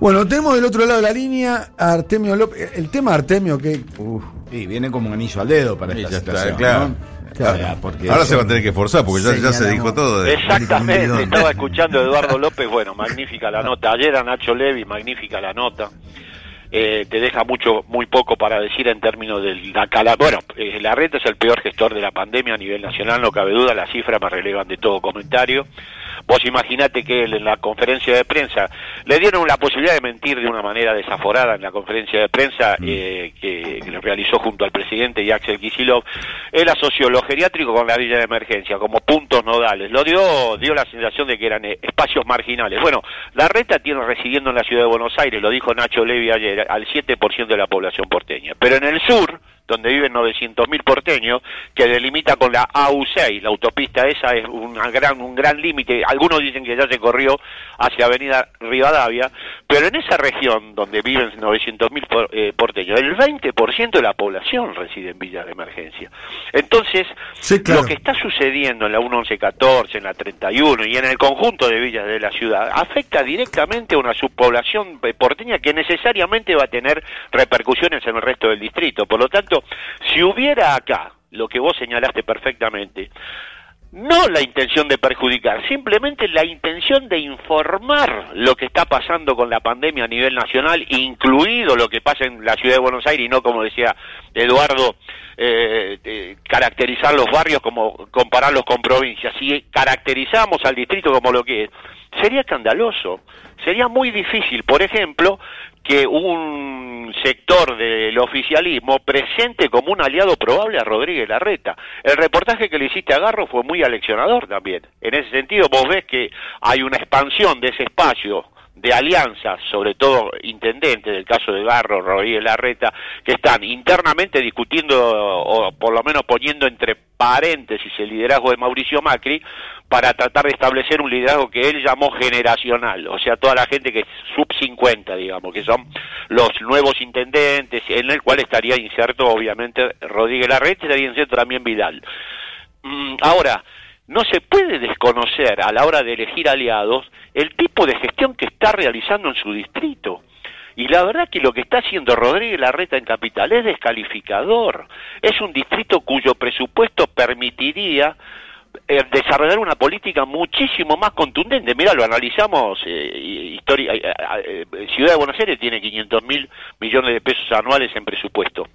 Bueno, tenemos del otro lado de la línea a Artemio López. El tema Artemio que... Y viene como un anillo al dedo para esta situación, claro. ¿no? Claro. porque Ahora se va a tener que forzar porque ya, ya se dijo todo. de- Exactamente, estaba escuchando a Eduardo López, bueno, magnífica la nota. Ayer a Nacho Levi, magnífica la nota. Eh, te deja mucho, muy poco para decir en términos de la cala. Bueno, eh, la reta es el peor gestor de la pandemia a nivel nacional, no cabe duda, las cifras más relevan de todo comentario. Vos imaginate que él en la conferencia de prensa le dieron la posibilidad de mentir de una manera desaforada en la conferencia de prensa eh, que, que realizó junto al presidente y Axel Kicillof. Él asoció lo geriátrico con la villa de emergencia como puntos nodales. Lo dio, dio la sensación de que eran eh, espacios marginales. Bueno, la reta tiene residiendo en la ciudad de Buenos Aires, lo dijo Nacho Levi ayer, al 7% de la población porteña. Pero en el sur, donde viven 900.000 porteños, que delimita con la AU6, la autopista esa es una gran, un gran límite, algunos dicen que ya se corrió hacia Avenida Rivadavia, pero en esa región donde viven 900.000 por- eh, porteños, el 20% de la población reside en villas de emergencia. Entonces, Sí, claro. lo que está sucediendo en la 1114, en la 31 y en el conjunto de villas de la ciudad afecta directamente a una subpoblación eh, porteña que necesariamente va a tener repercusiones en el resto del distrito. Por lo tanto, si hubiera acá lo que vos señalaste perfectamente, no la intención de perjudicar, simplemente la intención de informar lo que está pasando con la pandemia a nivel nacional, incluido lo que pasa en la ciudad de Buenos Aires y no, como decía Eduardo, eh, eh, caracterizar los barrios como compararlos con provincias. Si caracterizamos al distrito como lo que es, sería escandaloso. Sería muy difícil, por ejemplo, que un sector del oficialismo presente como un aliado probable a Rodríguez Larreta. El reportaje que le hiciste a Garro fue muy aleccionador también. En ese sentido, vos ves que hay una expansión de ese espacio de alianzas, sobre todo intendentes, del caso de Garro, Rodríguez Larreta, que están internamente discutiendo o por lo menos poniendo entre paréntesis el liderazgo de Mauricio Macri para tratar de establecer un liderazgo que él llamó generacional, o sea, toda la gente que es sub 50, digamos, que son los nuevos intendentes, en el cual estaría inserto obviamente Rodríguez Larreta estaría inserto también Vidal. Mm, ahora, no se puede desconocer a la hora de elegir aliados el tipo de gestión que está realizando en su distrito. Y la verdad que lo que está haciendo Rodríguez Larreta en Capital es descalificador. Es un distrito cuyo presupuesto permitiría eh, desarrollar una política muchísimo más contundente. Mira, lo analizamos, eh, historia, eh, Ciudad de Buenos Aires tiene 500 mil millones de pesos anuales en presupuesto.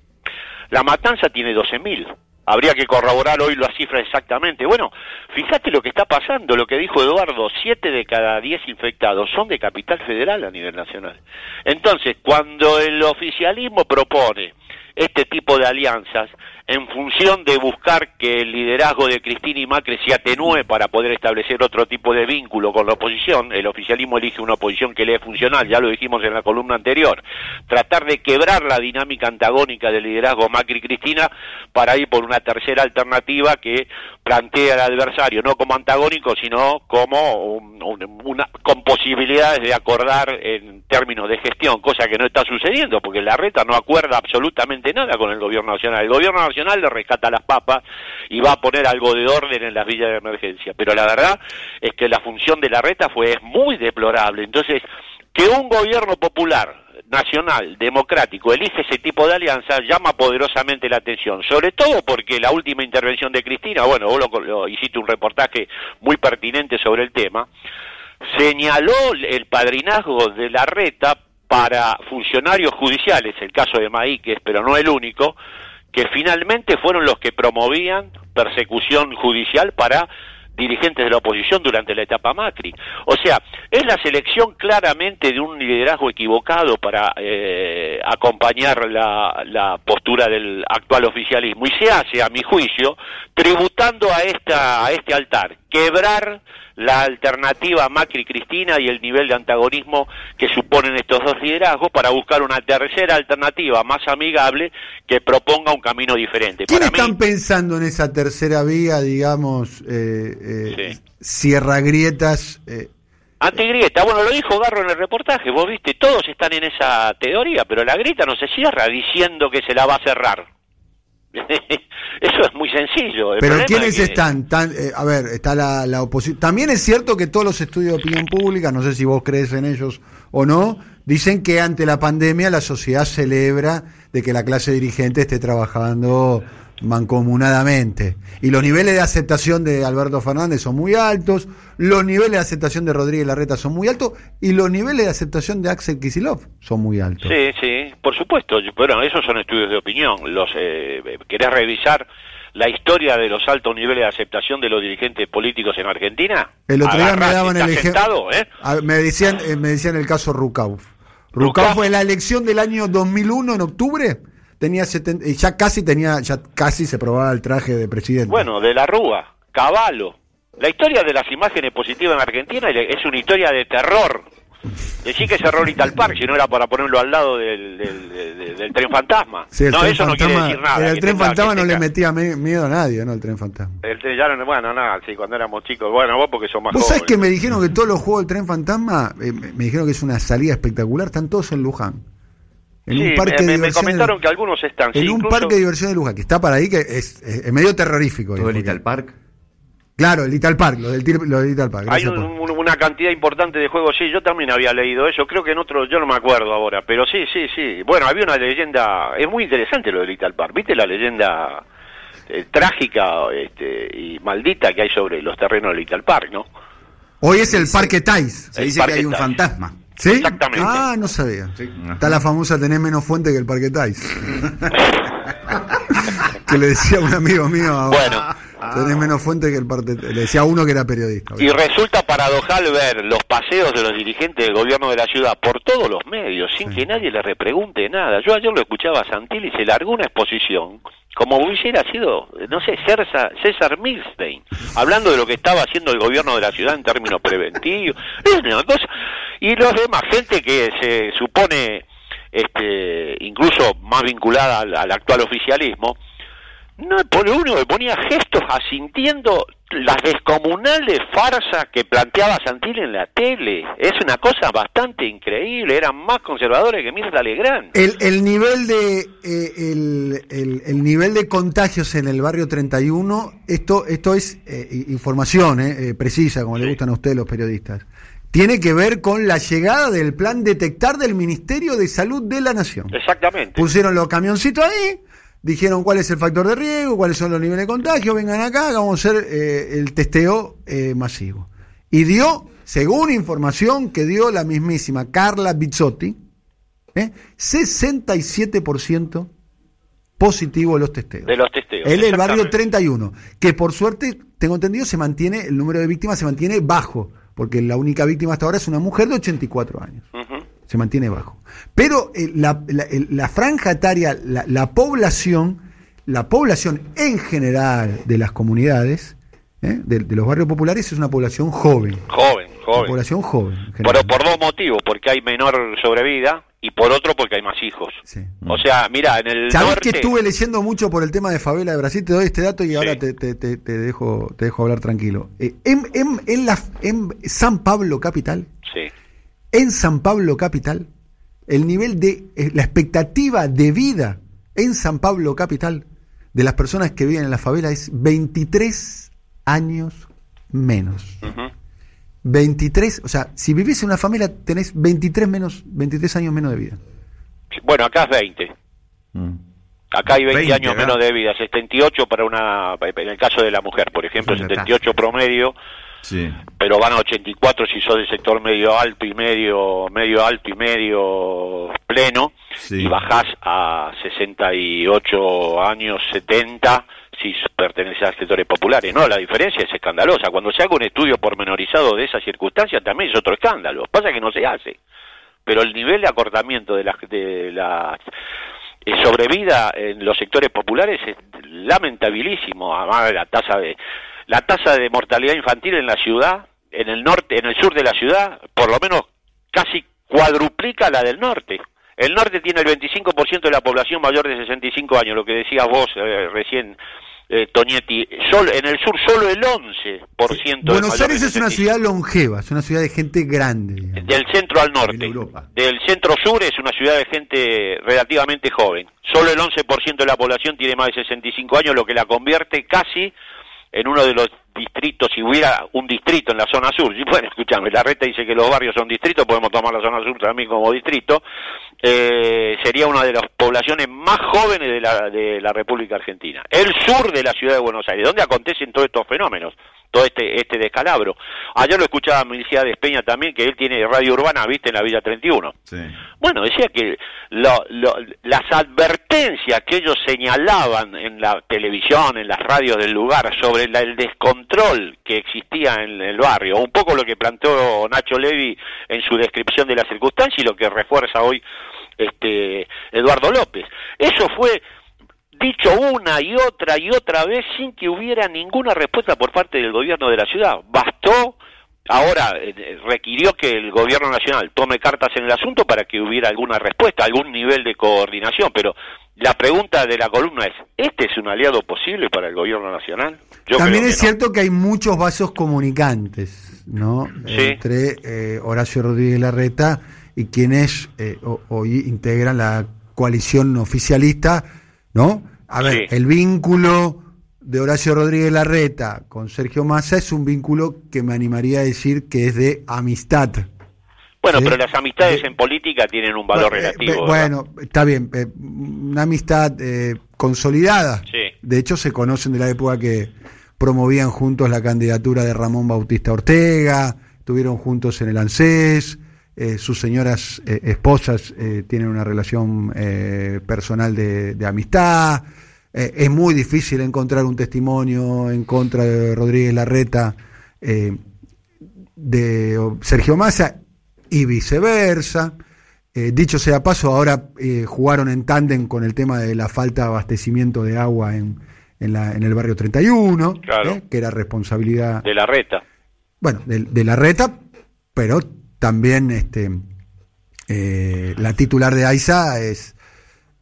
La Matanza tiene 12 mil. Habría que corroborar hoy las cifras exactamente. Bueno, fíjate lo que está pasando, lo que dijo Eduardo, 7 de cada 10 infectados son de capital federal a nivel nacional. Entonces, cuando el oficialismo propone este tipo de alianzas en función de buscar que el liderazgo de Cristina y Macri se atenúe para poder establecer otro tipo de vínculo con la oposición, el oficialismo elige una oposición que le funcional, ya lo dijimos en la columna anterior, tratar de quebrar la dinámica antagónica del liderazgo Macri-Cristina para ir por una tercera alternativa que plantea al adversario no como antagónico, sino como un- un- una, con posibilidades de acordar en términos de gestión, cosa que no está sucediendo, porque la reta no acuerda absolutamente nada con. El gobierno nacional le rescata las papas y va a poner algo de orden en las villas de emergencia. Pero la verdad es que la función de la reta fue muy deplorable. Entonces, que un gobierno popular nacional, democrático, elige ese tipo de alianza, llama poderosamente la atención, sobre todo porque la última intervención de Cristina, bueno, vos lo, lo- hiciste un reportaje muy pertinente sobre el tema, señaló el padrinazgo de la reta para funcionarios judiciales, el caso de Maíquez, pero no el único, que finalmente fueron los que promovían persecución judicial para dirigentes de la oposición durante la etapa Macri. O sea, es la selección claramente de un liderazgo equivocado para eh, acompañar la, la postura del actual oficialismo y se hace, a mi juicio, tributando a, esta, a este altar, quebrar la alternativa Macri-Cristina y el nivel de antagonismo que suponen estos dos liderazgos para buscar una tercera alternativa más amigable que proponga un camino diferente. ¿Quiénes Para mí, están pensando en esa tercera vía, digamos, eh, eh, Sí. cierra grietas? eh, Antigrieta, bueno, lo dijo Garro en el reportaje, vos viste, todos están en esa teoría, pero la grieta no se cierra diciendo que se la va a cerrar. El pero ¿quiénes es que- están? Tan, eh, a ver, está la, la oposición. También es cierto que todos los estudios de opinión pública, no sé si vos crees en ellos o no, Dicen que ante la pandemia la sociedad celebra de que la clase dirigente esté trabajando mancomunadamente. Y los niveles de aceptación de Alberto Fernández son muy altos, los niveles de aceptación de Rodríguez Larreta son muy altos y los niveles de aceptación de Axel Kisilov son muy altos. Sí, sí, por supuesto. Bueno, esos son estudios de opinión. Los eh, ¿Querés revisar la historia de los altos niveles de aceptación de los dirigentes políticos en Argentina? El otro día me daban el ejemplo. ¿eh? Me decían, eh, me decían el caso Rucauf. Rucauf fue la elección del año 2001 en octubre tenía 70, ya casi tenía, ya casi se probaba el traje de presidente. Bueno, de la Rúa, Caballo. La historia de las imágenes positivas en Argentina es una historia de terror. Decir que cerró Little Park, si no era para ponerlo al lado del, del, tren fantasma. no, eso no quiere decir nada. El tren fantasma no le metía miedo a nadie, ¿no? El tren fantasma. El ya no, bueno, nada, sí, cuando éramos chicos. Bueno, vos porque sos más ¿Vos sabés que me dijeron que todos los juegos del tren fantasma, eh, me dijeron que es una salida espectacular, están todos en Luján. En un parque me, de me comentaron que algunos están. En un parque de diversión de Luján, que está para ahí, que es, medio terrorífico. ¿Todo el Little Park? Claro, el Little Park, lo del, lo del Little Park. Hay una cantidad importante de juegos, sí, yo también había leído eso, creo que en otro, yo no me acuerdo ahora, pero sí, sí, sí. Bueno, había una leyenda, es muy interesante lo del Little Park, ¿viste la leyenda eh, trágica este, y maldita que hay sobre los terrenos del Little Park, no? Hoy es el Parque Tais. Se dice que hay un fantasma. ¿Sí? Exactamente. Ah, no sabía. Está la famosa tener menos fuente que el Parque Tais. que le decía un amigo mío. Bueno. Tenés menos fuente que el Parque Le decía uno que era periodista. Y resulta paradojal ver los paseos de los dirigentes del gobierno de la ciudad por todos los medios, sin que nadie le repregunte nada. Yo ayer lo escuchaba a Santilli y se largó una exposición como hubiera sido, no sé, César, César Milstein, hablando de lo que estaba haciendo el gobierno de la ciudad en términos preventivos, y los demás, gente que se supone este, incluso más vinculada al actual oficialismo, no, por uno le ponía gestos asintiendo las descomunales farsas que planteaba Santil en la tele. Es una cosa bastante increíble, eran más conservadores que Mirta Legrand. El, el nivel de eh, el, el, nivel de contagios en el barrio 31, esto esto es eh, información eh, precisa, como le gustan a ustedes los periodistas. Tiene que ver con la llegada del plan detectar del Ministerio de Salud de la Nación. Exactamente. Pusieron los camioncitos ahí, dijeron cuál es el factor de riesgo, cuáles son los niveles de contagio, vengan acá, vamos a hacer eh, el testeo eh, masivo. Y dio, según información que dio la mismísima Carla Bizzotti, ¿eh? 67% positivo los testeos. De los testeos. Él el barrio 31, que por suerte, tengo entendido, se mantiene, el número de víctimas se mantiene bajo, porque la única víctima hasta ahora es una mujer de 84 años se mantiene bajo. Pero eh, la, la, franja etaria, la, población, la población en general de las comunidades, ¿eh? de, los barrios populares, es una población joven. Joven, joven. población joven. Pero por dos motivos, porque hay menor sobrevida y por otro porque hay más hijos. O sea, mira, en el ¿Sabés que estuve leyendo mucho por el tema de favela de Brasil? Te doy este dato y ahora te, te, te, dejo te dejo hablar tranquilo. Eh, en, en, en, la, en San Pablo capital, sí en San Pablo Capital, el nivel de eh, la expectativa de vida en San Pablo Capital de las personas que viven en la favela es 23 años menos. 23, o sea, si vivís en una familia tenés 23 menos 23 años menos de vida. Bueno, acá es 20. Mm. Acá hay 20, años menos de vida, 78 para una en el caso de la mujer, por ejemplo, 78 promedio pero van a 84 si sos del sector medio alto y medio, medio alto y medio pleno, y bajás a 68 años, 70 si perteneces a sectores populares. No, la diferencia es escandalosa. Cuando se haga un estudio pormenorizado de esa circunstancia también es otro escándalo. Pasa que no se hace. Pero el nivel de acortamiento de las de la eh, sobrevida en los sectores populares es lamentabilísimo. Además, la tasa de la tasa de mortalidad infantil en la ciudad, en el norte, en el sur de la ciudad, por lo menos casi cuadruplica la del norte. El norte tiene el 25% de la población mayor de 65 años, lo que decías vos eh, recién, eh, Toñetti. Solo, en el sur solo el 11%. Buenos Aires es una ciudad longeva, es una ciudad de gente grande. Del centro al norte. Del centro sur es una ciudad de gente relativamente joven. Solo el 11% de la población tiene más de 65 años, lo que la convierte casi en uno de los distrito, si hubiera un distrito en la zona sur, y bueno, escúchame, la reta dice que los barrios son distritos, podemos tomar la zona sur también como distrito, eh, sería una de las poblaciones más jóvenes de la, de la República Argentina. El sur de la ciudad de Buenos Aires, donde acontecen todos estos fenómenos todo este este descalabro. Ayer lo escuchaba a de Espeña también, que él tiene radio urbana, viste, en la Villa 31. Sí. Bueno, decía que las advertencias que ellos señalaban en la televisión, en las radios del lugar, sobre el descontrol que existía en el barrio, un poco lo que planteó Nacho Levi en su descripción de la circunstancia y lo que refuerza hoy este Eduardo López. Eso fue dicho una y otra y otra vez sin que hubiera ninguna respuesta por parte del gobierno de la ciudad. Bastó, ahora eh, requirió que el gobierno nacional tome cartas en el asunto para que hubiera alguna respuesta, algún nivel de coordinación, pero la pregunta de la columna es, ¿este es un aliado posible para el gobierno nacional? También es cierto que hay muchos vasos comunicantes, ¿no? Entre eh, Horacio Rodríguez Larreta y quienes eh, hoy integran la coalición oficialista ¿no? A ver, el vínculo de Horacio Rodríguez Larreta con Sergio Massa es un vínculo que me animaría a decir que es de amistad. Bueno, pero las amistades en política tienen un valor eh, relativo. bueno, está bien, eh, una amistad eh, consolidada. De hecho, se conocen de la época que promovían juntos la candidatura de Ramón Bautista Ortega, estuvieron juntos en el ANSES, eh, sus señoras eh, esposas eh, tienen una relación personal de, amistad. es muy difícil encontrar un testimonio en contra de Rodríguez Larreta de Sergio Massa y viceversa. dicho sea paso, ahora jugaron en tándem con el tema de la falta de abastecimiento de agua en, en, la, en el barrio 31, que era responsabilidad de la reta. Bueno, de, de la reta, pero también este, eh, la titular de AISA es,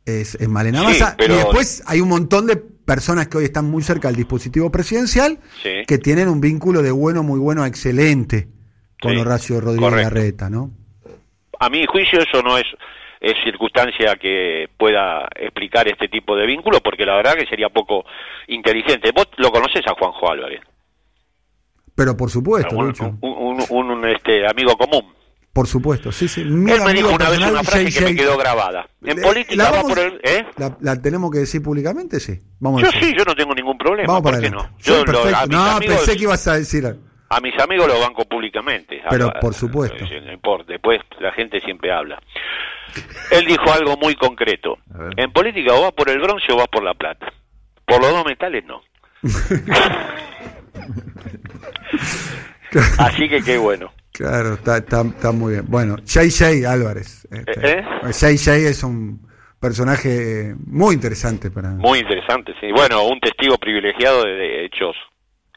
es, Malena Massa. Y después hay un montón de personas que hoy están muy cerca del dispositivo presidencial que tienen un vínculo de bueno, muy bueno excelente con Horacio Rodríguez Larreta, ¿no? A mi juicio eso no es, es circunstancia que pueda explicar este tipo de vínculo, porque la verdad que sería poco inteligente. Vos lo conoces a Juanjo Álvarez. Pero por supuesto, un, un, este, amigo común. Por supuesto, sí, sí. Él me dijo una vez una frase que me quedó grabada. En política va por el... ¿eh? La, tenemos que decir públicamente? Sí. Vamos yo sí, yo no tengo ningún problema. Vamos ¿Por qué no? Yo no, pensé que ibas a decir A mis amigos los banco públicamente. Pero por supuesto. No importa, después la gente siempre habla. Él dijo algo muy concreto. En política o vas por el bronce o vas por la plata. Por los dos metales no. Así que qué bueno. Claro, está, está, muy bien. Bueno, Jay Jay Álvarez. Este, ¿Eh? Jay Jay es un personaje muy interesante para. Muy interesante, sí. Bueno, un testigo privilegiado de hechos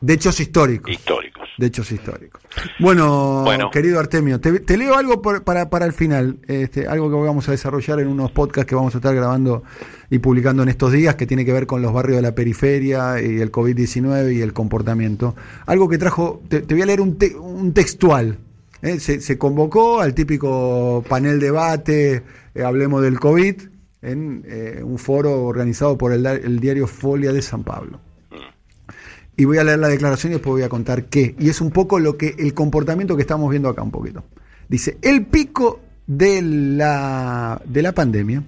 de hechos históricos. Históricos. De hechos históricos. Bueno, querido Artemio, te, leo algo para, para el final, este, algo que vamos a desarrollar en unos podcasts que vamos a estar grabando y publicando en estos días, que tiene que ver con los barrios de la periferia y el COVID-19 y el comportamiento. Algo que trajo, te, voy a leer un, un textual. ¿eh? Se, convocó al típico panel debate, eh, hablemos del COVID, en eh, un foro organizado por el, el diario Folia de San Pablo y voy a leer la declaración y después voy a contar qué. Y es un poco lo que el comportamiento que estamos viendo acá un poquito. Dice, el pico de la, de la pandemia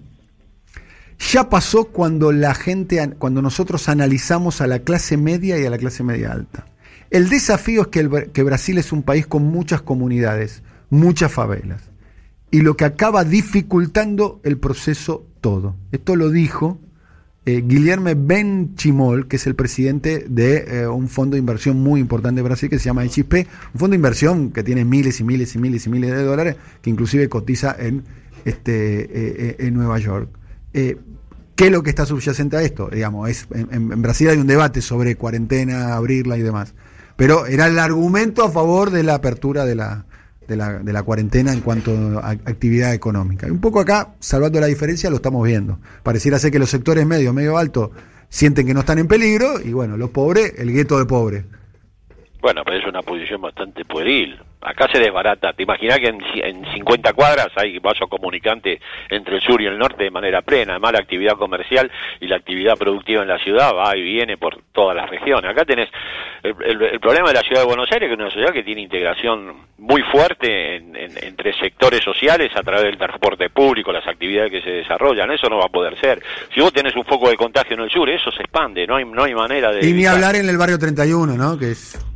ya pasó cuando la gente, cuando nosotros analizamos a la clase media y a la clase media alta. El desafío es que, que Brasil es un país con muchas comunidades, muchas favelas, y lo que acaba dificultando el proceso todo. Esto lo dijo eh, Guillermo Benchimol, que es el presidente de eh, un fondo de inversión muy importante de Brasil que se llama XP, un fondo de inversión que tiene miles y miles y miles y miles de dólares, que inclusive cotiza en, este, eh, en Nueva York. ¿Qué es lo que está subyacente a esto? Digamos, es, en, Brasil hay un debate sobre cuarentena, abrirla y demás. Pero era el argumento a favor de la apertura de la, de la, de la cuarentena en cuanto a actividad económica. Y un poco acá, salvando la diferencia, lo estamos viendo. Pareciera ser que los sectores medio, medio alto, sienten que no están en peligro y bueno, los pobres, el gueto de pobres. Bueno, pero es una posición bastante pueril. Acá se desbarata. ¿Te imaginas que en, en 50 cuadras hay vaso comunicante entre el sur y el norte de manera plena? Además, la actividad comercial y la actividad productiva en la ciudad va y viene por todas las regiones. Acá tenés el, problema de la ciudad de Buenos Aires, que es una ciudad que tiene integración muy fuerte entre sectores sociales a través del transporte público, las actividades que se desarrollan. Eso no va a poder ser. Si vos tenés un foco de contagio en el sur, eso se expande. No hay, no hay manera de. Y ni hablar en el barrio 31, ¿no? Que es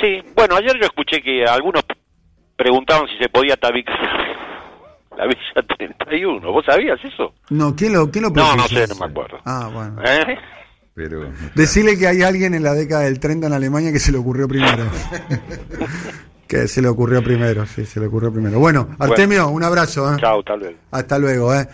Sí, bueno, ayer yo escuché que algunos preguntaban si se podía tabicar la Villa 31. ¿Vos sabías eso? No, ¿quién lo, quién lo No, no sé, no me acuerdo. Ah, bueno. ¿Eh? Pero, Decirle que hay alguien en la década del 30 en Alemania que se le ocurrió primero. que se le ocurrió primero, sí, se le ocurrió primero. Bueno, Artemio, un abrazo. ¿eh? Chao, tal vez. Hasta luego, ¿eh?